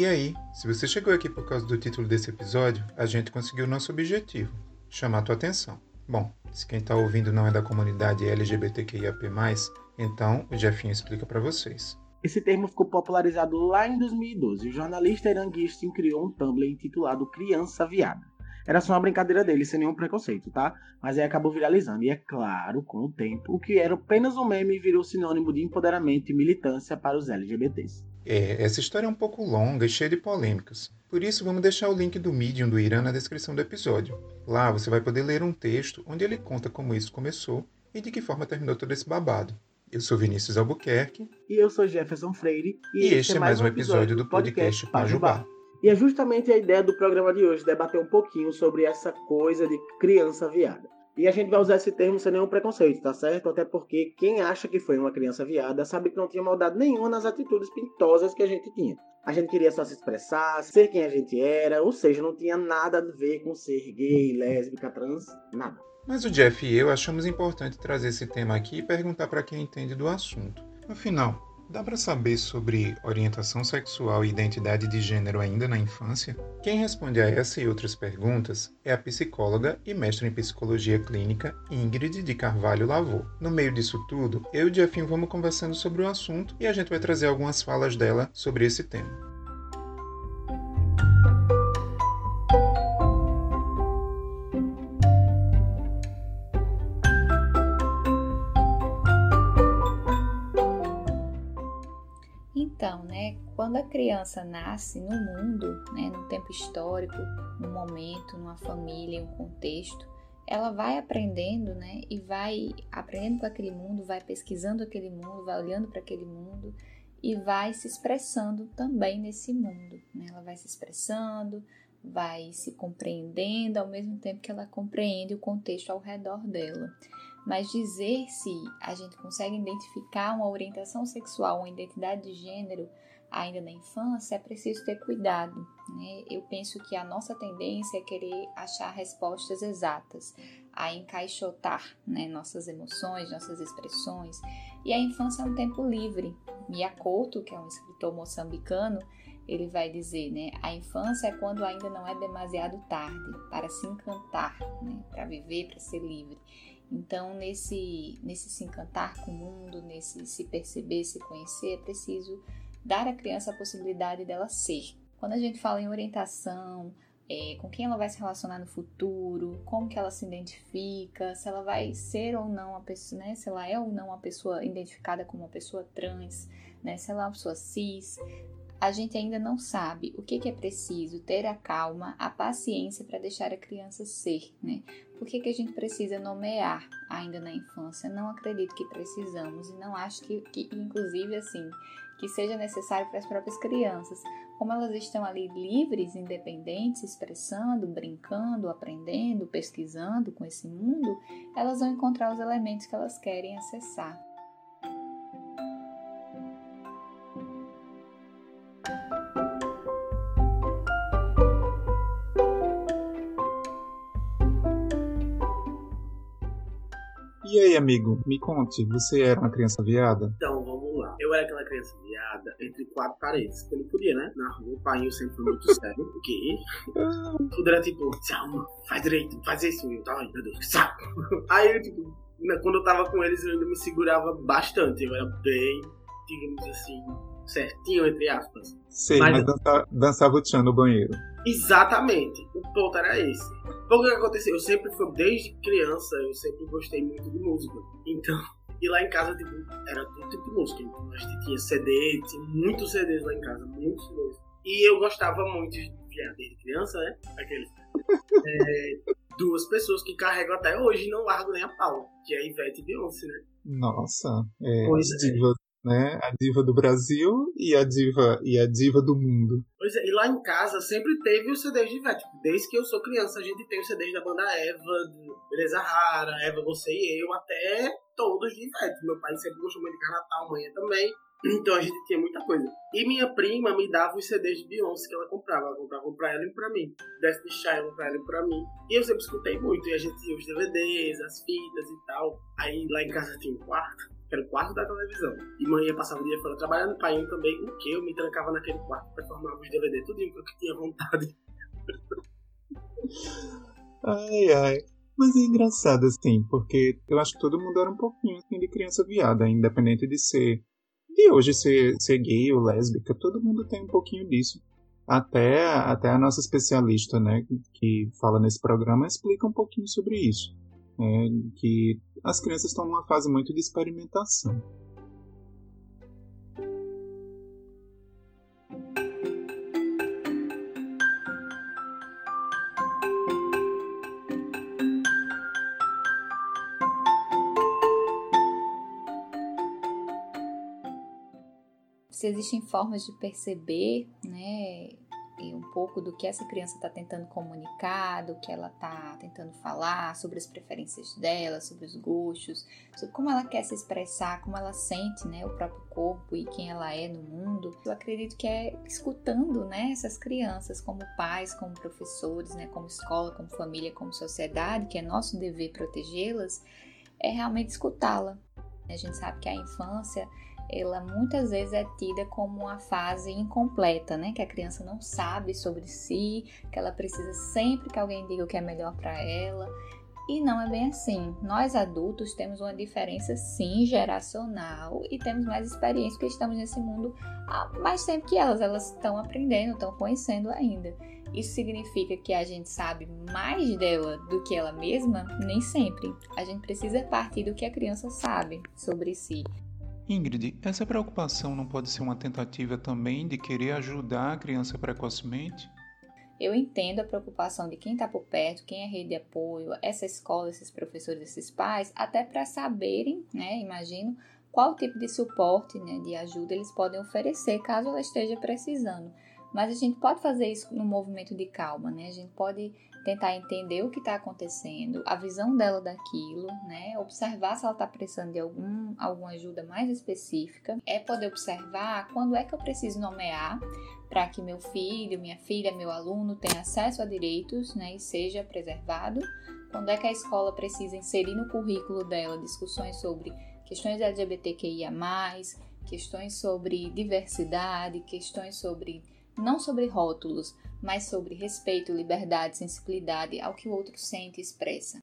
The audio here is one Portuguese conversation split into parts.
E aí, se você chegou aqui por causa do título desse episódio, a gente conseguiu nosso objetivo: chamar a tua atenção. Bom, se quem está ouvindo não é da comunidade LGBTQIAP+, então o Jefinho explica para vocês. Esse termo ficou popularizado lá em 2012. O jornalista Eran Gistin criou um Tumblr intitulado Criança Viada. Era só uma brincadeira dele, sem nenhum preconceito, tá? Mas aí acabou viralizando. E é claro, com o tempo, o que era apenas um meme virou sinônimo de empoderamento e militância para os LGBTs. É, essa história é um pouco longa e cheia de polêmicas. Por isso, vamos deixar o link do Medium do Irã na descrição do episódio. Lá você vai poder ler um texto onde ele conta como isso começou e de que forma terminou todo esse babado. Eu sou Vinícius Albuquerque. E eu sou Jefferson Freire. E, e este é mais um episódio do podcast Pajubá. E é justamente a ideia do programa de hoje, debater um pouquinho sobre essa coisa de criança viada. E a gente vai usar esse termo sem nenhum preconceito, tá certo? Até porque quem acha que foi uma criança viada sabe que não tinha maldade nenhuma nas atitudes pintosas que a gente tinha. A gente queria só se expressar, ser quem a gente era, ou seja, não tinha nada a ver com ser gay, lésbica, trans, nada. Mas o Jeff e eu achamos importante trazer esse tema aqui e perguntar para quem entende do assunto. Afinal, Dá para saber sobre orientação sexual e identidade de gênero ainda na infância? Quem responde a essa e outras perguntas é a psicóloga e mestre em psicologia clínica Ingrid de Carvalho Lavô. No meio disso tudo, eu e o Jeffinho vamos conversando sobre o assunto e a gente vai trazer algumas falas dela sobre esse tema. Quando a criança nasce no mundo, né, num tempo histórico, num momento, numa família, um contexto, ela vai aprendendo, né, e vai aprendendo com aquele mundo, vai pesquisando aquele mundo, vai olhando para aquele mundo e vai se expressando também nesse mundo. Né? Ela vai se expressando, vai se compreendendo ao mesmo tempo que ela compreende o contexto ao redor dela. Mas dizer se a gente consegue identificar uma orientação sexual, uma identidade de gênero ainda na infância, é preciso ter cuidado. Né? Eu penso que a nossa tendência é querer achar respostas exatas, a encaixotar né, nossas emoções, nossas expressões. E a infância é um tempo livre. Mia Couto, que é um escritor moçambicano, ele vai dizer, né, a infância é quando ainda não é demasiado tarde para se encantar, né, para viver, para ser livre. Então, nesse, nesse se encantar com o mundo, nesse se perceber, se conhecer, é preciso dar à criança a possibilidade dela ser. Quando a gente fala em orientação, é, com quem ela vai se relacionar no futuro, como que ela se identifica, se ela vai ser ou não a pessoa, né, se ela é ou não uma pessoa identificada como uma pessoa trans, né, se ela é uma pessoa cis, a gente ainda não sabe o que, que é preciso ter a calma, a paciência para deixar a criança ser, né? Por que, que a gente precisa nomear ainda na infância? Não acredito que precisamos e não acho que, que inclusive, assim, que seja necessário para as próprias crianças. Como elas estão ali livres, independentes, expressando, brincando, aprendendo, pesquisando com esse mundo, elas vão encontrar os elementos que elas querem acessar. E aí, amigo, me conte, você era uma criança viada? Então, vamos lá. Eu era aquela criança viada entre quatro paredes, porque eu não podia, né? Na rua, o pai sempre foi muito sério. O quê? Tudo era tipo, tchau, faz direito, faz isso. Ai, meu Deus, que saco. Aí, eu, tipo, né, quando eu tava com eles, eu ainda me segurava bastante. Eu era bem, digamos assim, certinho, entre aspas. Sei, mas, mas dança, dançava o tchan no banheiro. Exatamente. O ponto era esse. O que aconteceu? Eu sempre fui, desde criança, eu sempre gostei muito de música. Então, e lá em casa, tipo, era todo tipo de música. Então, a gente tinha CD, tinha muitos CDs lá em casa, muitos CDs. E eu gostava muito de desde criança, né? Aqueles. É, duas pessoas que carregam até hoje e não largo nem a pau, que é a Ivete e Beyoncé, né? Nossa, é, pois é. Né? A diva do Brasil e a diva e a diva do mundo. Pois é, e lá em casa sempre teve os CDs de Ivete. Desde que eu sou criança, a gente tem os CDs da banda Eva, Beleza Rara, Eva, Você e Eu, até todos de Ivete. Meu pai sempre gostou muito de Carnatal, mãe também. Então a gente tinha muita coisa. E minha prima me dava os CDs de Beyoncé que ela comprava. Ela comprava pra ela e pra mim. Destiny Child pra ela e pra mim. E eu sempre escutei muito. E a gente tinha os DVDs, as fitas e tal. Aí lá em casa tinha um quarto era o quarto da televisão. E mãe ia passar o dia fora trabalhando, pai também, o que? Eu me trancava naquele quarto pra formar os DVD, tudo que eu tinha vontade. ai, ai. Mas é engraçado, assim, porque eu acho que todo mundo era um pouquinho assim de criança viada, independente de ser. De hoje ser, ser gay ou lésbica, todo mundo tem um pouquinho disso. Até, até a nossa especialista, né, que fala nesse programa, explica um pouquinho sobre isso. Né, que as crianças estão numa fase muito de experimentação. se existem formas de perceber, né, um pouco do que essa criança está tentando comunicar, do que ela está tentando falar, sobre as preferências dela, sobre os gostos, sobre como ela quer se expressar, como ela sente, né, o próprio corpo e quem ela é no mundo. Eu acredito que é escutando, né, essas crianças como pais, como professores, né, como escola, como família, como sociedade, que é nosso dever protegê-las, é realmente escutá-la. A gente sabe que a infância ela muitas vezes é tida como uma fase incompleta, né? Que a criança não sabe sobre si, que ela precisa sempre que alguém diga o que é melhor para ela. E não é bem assim. Nós adultos temos uma diferença sim geracional e temos mais experiência porque estamos nesse mundo há mais tempo que elas. Elas estão aprendendo, estão conhecendo ainda. Isso significa que a gente sabe mais dela do que ela mesma? Nem sempre. A gente precisa partir do que a criança sabe sobre si. Ingrid, essa preocupação não pode ser uma tentativa também de querer ajudar a criança precocemente? Eu entendo a preocupação de quem está por perto, quem é rede de apoio, essa escola, esses professores, esses pais, até para saberem, né, imagino, qual tipo de suporte, né, de ajuda eles podem oferecer caso ela esteja precisando. Mas a gente pode fazer isso no movimento de calma, né? A gente pode tentar entender o que está acontecendo, a visão dela daquilo, né? Observar se ela está precisando de algum, alguma ajuda mais específica. É poder observar quando é que eu preciso nomear para que meu filho, minha filha, meu aluno tenha acesso a direitos, né? E seja preservado. Quando é que a escola precisa inserir no currículo dela discussões sobre questões LGBTQIA+, questões sobre diversidade, questões sobre não sobre rótulos, mas sobre respeito, liberdade, sensibilidade ao que o outro sente e expressa.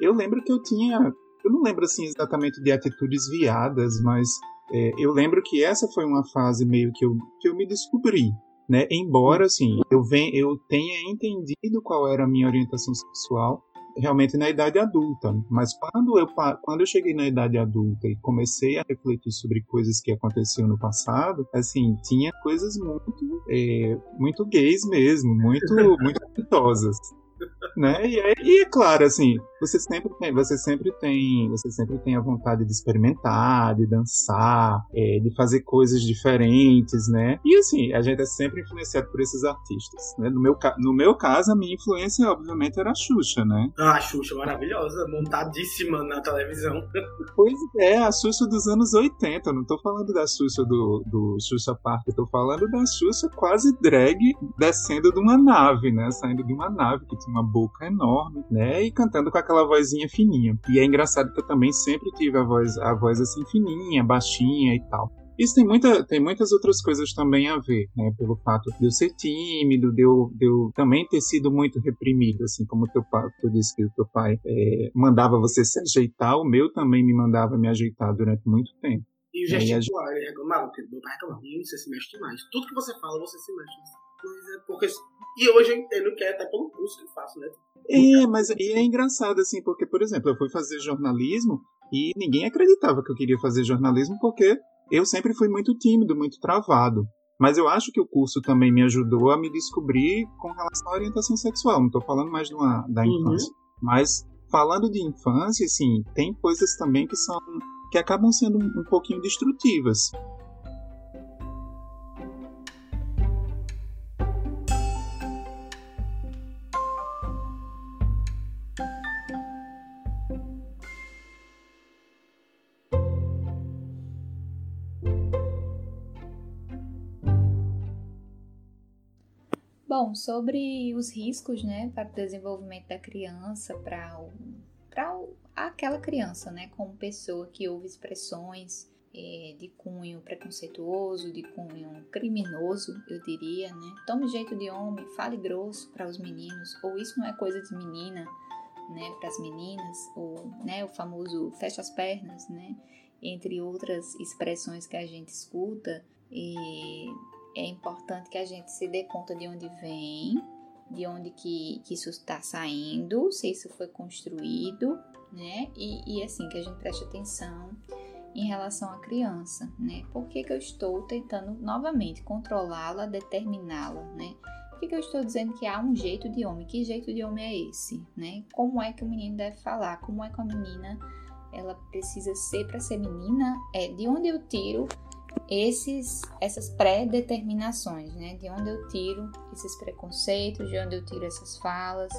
eu lembro que eu tinha lembro assim exatamente de atitudes viadas, mas é, eu lembro que essa foi uma fase meio que eu, que eu me descobri. Né? Embora assim, eu, ven, eu tenha entendido qual era a minha orientação sexual realmente na idade adulta, mas quando eu, quando eu cheguei na idade adulta e comecei a refletir sobre coisas que aconteciam no passado, assim, tinha coisas muito, é, muito gays mesmo, muito, muito né? E é, e é, claro, assim, você sempre tem, você sempre tem, você sempre tem a vontade de experimentar, de dançar, é, de fazer coisas diferentes, né? E assim, a gente é sempre influenciado por esses artistas, né? No meu, no meu caso, a minha influência, obviamente, era a Xuxa, né? Ah, a Xuxa maravilhosa, montadíssima na televisão. Pois é, a Xuxa dos anos 80, não tô falando da Xuxa do, do Xuxa Park, eu tô falando da Xuxa quase drag descendo de uma nave, né? Saindo de uma nave que tinha uma boca enorme, né? E cantando com aquela vozinha fininha. E é engraçado que eu também sempre tive a voz, a voz assim fininha, baixinha e tal. Isso tem, muita, tem muitas outras coisas também a ver, né? Pelo fato de eu ser tímido, de eu, de eu também ter sido muito reprimido, assim como teu pai, tu disse que o teu pai é, mandava você se ajeitar, o meu também me mandava me ajeitar durante muito tempo. E o gesticular, ele reclamava, porque meu pai reclamava, você se mexe demais. Tudo que você fala, você se mexe. Mas é porque. E hoje eu entendo que é até pelo curso que eu faço, né? É, mas e é engraçado, assim, porque, por exemplo, eu fui fazer jornalismo e ninguém acreditava que eu queria fazer jornalismo porque eu sempre fui muito tímido, muito travado. Mas eu acho que o curso também me ajudou a me descobrir com relação à orientação sexual. Não estou falando mais uma, da uhum. infância. Uhum. Mas falando de infância, assim, tem coisas também que são que acabam sendo um, um pouquinho destrutivas. Bom, sobre os riscos, né, para o desenvolvimento da criança, para aquela criança, né, como pessoa que ouve expressões é, de cunho preconceituoso, de cunho criminoso, eu diria, né? Tome jeito de homem, fale grosso para os meninos, ou isso não é coisa de menina, né, para as meninas, ou né, o famoso fecha as pernas, né, entre outras expressões que a gente escuta, e é importante que a gente se dê conta de onde vem, de onde que, que isso está saindo, se isso foi construído, né, e, e assim, que a gente preste atenção em relação à criança, né? Por que, que eu estou tentando novamente controlá-la, determiná-la, né? Por que, que eu estou dizendo que há um jeito de homem? Que jeito de homem é esse, né? Como é que o menino deve falar? Como é que a menina ela precisa ser para ser menina? É de onde eu tiro esses essas pré-determinações, né? De onde eu tiro esses preconceitos, de onde eu tiro essas falas?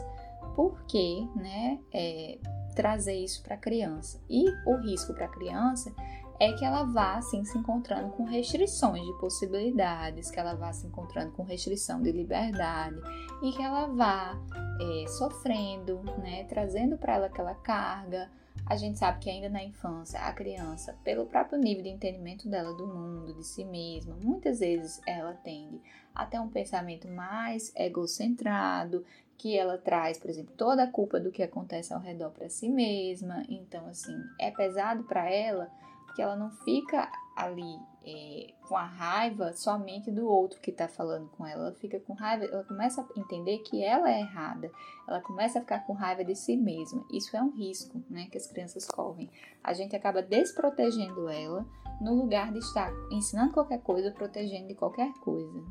Por que, né? É, trazer isso para a criança. E o risco para a criança é que ela vá assim se encontrando com restrições de possibilidades, que ela vá se encontrando com restrição de liberdade e que ela vá é, sofrendo, né, trazendo para ela aquela carga. A gente sabe que ainda na infância a criança, pelo próprio nível de entendimento dela do mundo, de si mesma, muitas vezes ela tende até um pensamento mais egocentrado que ela traz, por exemplo, toda a culpa do que acontece ao redor para si mesma. Então, assim, é pesado para ela porque ela não fica ali é, com a raiva somente do outro que está falando com ela. Ela fica com raiva, ela começa a entender que ela é errada. Ela começa a ficar com raiva de si mesma. Isso é um risco, né, que as crianças correm. A gente acaba desprotegendo ela no lugar de estar ensinando qualquer coisa, protegendo de qualquer coisa.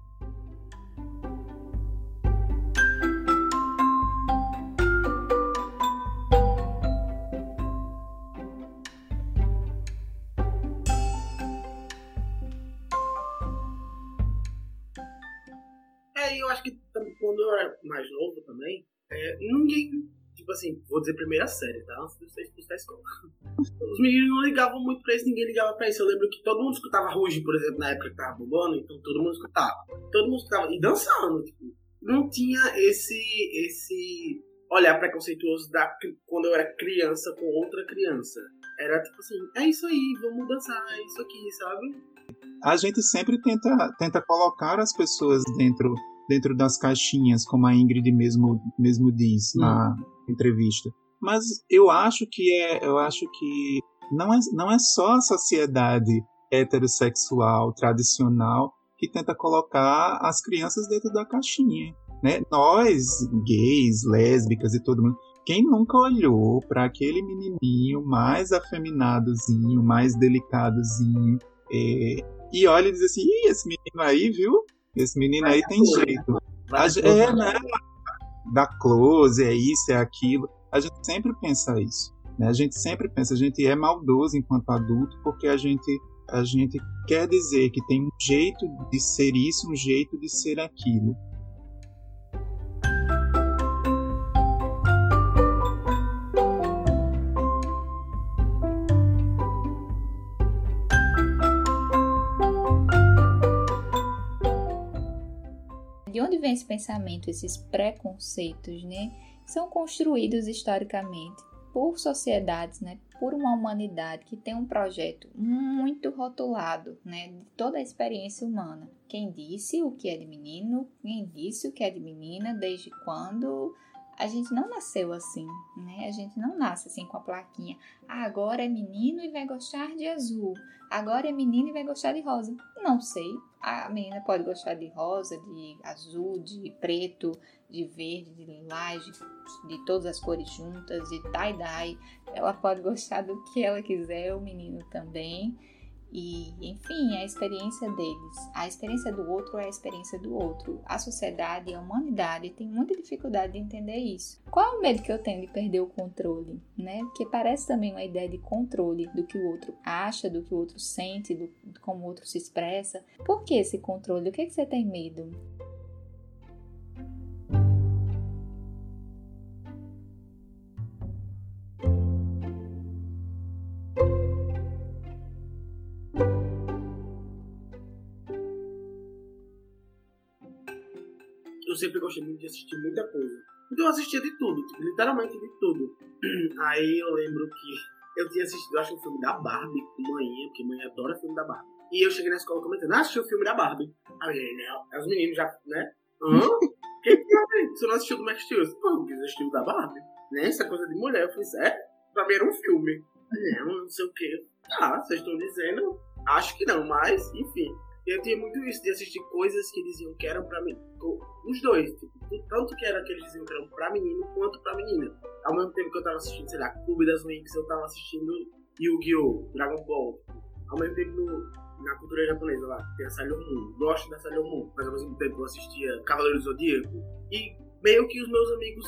Tipo assim, vou dizer primeira série, tá? Antes de você expulsar a escola. Os meninos não ligavam muito pra isso, ninguém ligava pra isso. Eu lembro que todo mundo escutava Ruge, por exemplo, na época que tava bombando, então todo mundo escutava. Todo mundo escutava, e dançando, tipo. Não tinha esse, esse olhar preconceituoso da, quando eu era criança com outra criança. Era tipo assim, é isso aí, vamos dançar, é isso aqui, sabe? A gente sempre tenta, tenta colocar as pessoas dentro dentro das caixinhas, como a Ingrid mesmo, mesmo diz hum. na entrevista. Mas eu acho que é, eu acho que não é, não é só a sociedade heterossexual tradicional que tenta colocar as crianças dentro da caixinha, né? Nós, gays, lésbicas e todo mundo, quem nunca olhou para aquele menininho mais afeminadozinho, mais delicadozinho, é, e olha e diz assim, Ih, esse menino aí, viu? Esse menino aí tem jeito. é, né? Da close, é isso, é aquilo. A gente sempre pensa isso. Né? A gente sempre pensa, a gente é maldoso enquanto adulto porque a gente, a gente quer dizer que tem um jeito de ser isso, um jeito de ser aquilo. Onde vem esse pensamento, esses preconceitos, né? São construídos historicamente por sociedades, né, por uma humanidade que tem um projeto muito rotulado, né, de toda a experiência humana. Quem disse o que é de menino, quem disse o que é de menina, desde quando a gente não nasceu assim, né? A gente não nasce assim com a plaquinha. Ah, agora é menino e vai gostar de azul. Agora é menino e vai gostar de rosa. Não sei. A menina pode gostar de rosa, de azul, de preto, de verde, de lilás, de, de todas as cores juntas, de tie-dye. Ela pode gostar do que ela quiser, o menino também. E, enfim, a experiência deles. A experiência do outro é a experiência do outro. A sociedade, a humanidade tem muita dificuldade de entender isso. Qual é o medo que eu tenho de perder o controle, né? Porque parece também uma ideia de controle do que o outro acha, do que o outro sente, do como o outro se expressa. Por que esse controle? O que, é que você tem medo? Sempre gostei muito de assistir muita coisa. Então eu assistia de tudo, tipo, literalmente de tudo. Aí eu lembro que eu tinha assistido, eu acho, um filme da Barbie com manhã, porque mãe adora filme da Barbie. E eu cheguei na escola comentando, ah, assisti o filme da Barbie. Aí, né, os meninos já, né? Hã? que que é? Você não assistiu do Max Steel? Pô, eu quis assistir o da Barbie. Né? Essa coisa de mulher. Eu falei, é? Pra mim era um filme. Não, não sei o que. Ah, vocês estão dizendo. Acho que não, mas, enfim. Eu tinha muito isso de assistir coisas que diziam que eram pra mim. Os dois, tipo, tanto que era que eles diziam que eram pra menino quanto pra menina. Ao mesmo tempo que eu tava assistindo, sei lá, Clube das Winx, eu tava assistindo Yu-Gi-Oh!, Dragon Ball. Ao mesmo tempo, no, na cultura japonesa lá, tem a Sailor Moon. Gosto da Sailor Moon, mas ao mesmo tempo eu assistia Cavaleiro do Zodíaco. E meio que os meus amigos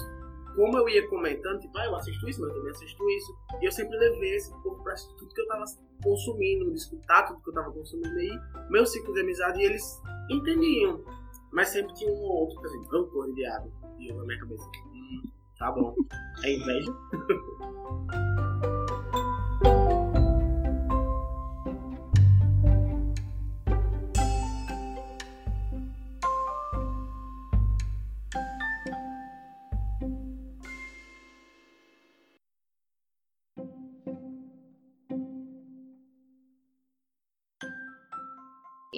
como eu ia comentando, tipo, ah, eu assisto isso, mas eu também assisto isso. E eu sempre levei esse pouco pra tudo que eu tava consumindo, escutar tudo que eu tava consumindo aí. Meu ciclo de amizade, e eles entendiam. Mas sempre tinha um ou outro, por exemplo, rancor de viado. E eu na minha cabeça, hum, tá bom. É inveja?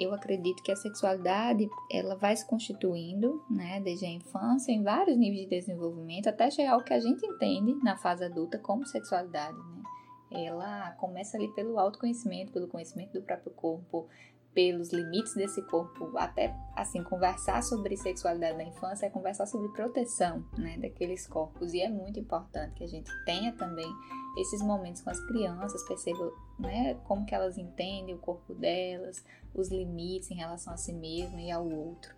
eu acredito que a sexualidade ela vai se constituindo, né, desde a infância, em vários níveis de desenvolvimento, até chegar ao que a gente entende na fase adulta como sexualidade, né? Ela começa ali pelo autoconhecimento, pelo conhecimento do próprio corpo, pelos limites desse corpo, até assim conversar sobre sexualidade na infância é conversar sobre proteção, né, daqueles corpos e é muito importante que a gente tenha também esses momentos com as crianças, perceba, né, como que elas entendem o corpo delas, os limites em relação a si mesma e ao outro.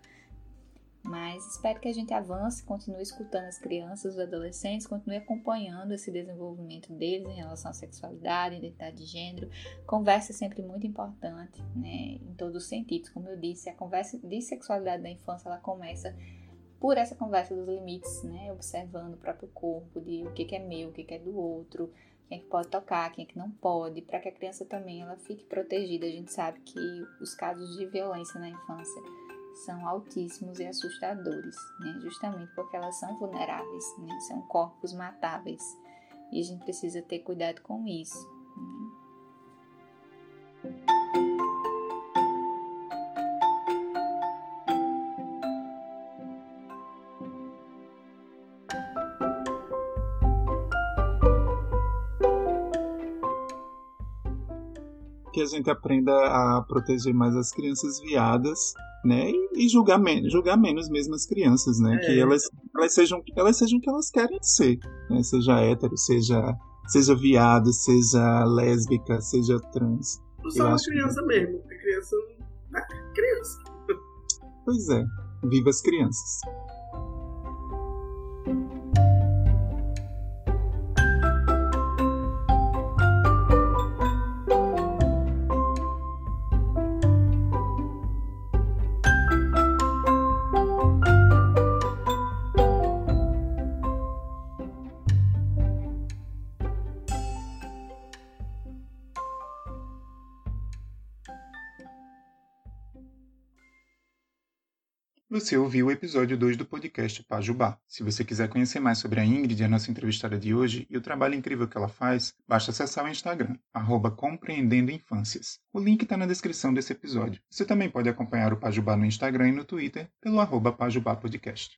Mas espero que a gente avance, continue escutando as crianças, os adolescentes, continue acompanhando esse desenvolvimento deles em relação à sexualidade, identidade de gênero. Conversa é sempre muito importante, né, em todos os sentidos. Como eu disse, a conversa de sexualidade da infância ela começa por essa conversa dos limites, né, observando o próprio corpo, de o que, é meu, o que, que é do outro, quem é que pode tocar, quem é que não pode, para que a criança também ela fique protegida. A gente sabe que os casos de violência na infância são altíssimos e assustadores, né? justamente porque elas são vulneráveis, né? são corpos matáveis e a gente precisa ter cuidado com isso. Né? que a gente aprenda a proteger mais as crianças viadas, né? E, e julgar, men julgar menos mesmo as crianças, né? É. Que elas, elas, sejam, elas sejam o que elas querem ser, né? Seja hétero, seja, seja viado, seja lésbica, seja trans. Só uma criança que... mesmo, porque criança é criança. Pois é, viva as crianças. Você ouviu o episódio 2 do podcast Pajubá. Se você quiser conhecer mais sobre a Ingrid, a nossa entrevistada de hoje, e o trabalho incrível que ela faz, basta acessar o Instagram, arroba Compreendendo Infâncias. O link está na descrição desse episódio. Você também pode acompanhar o Pajubá no Instagram e no Twitter pelo arroba Pajubá Podcast.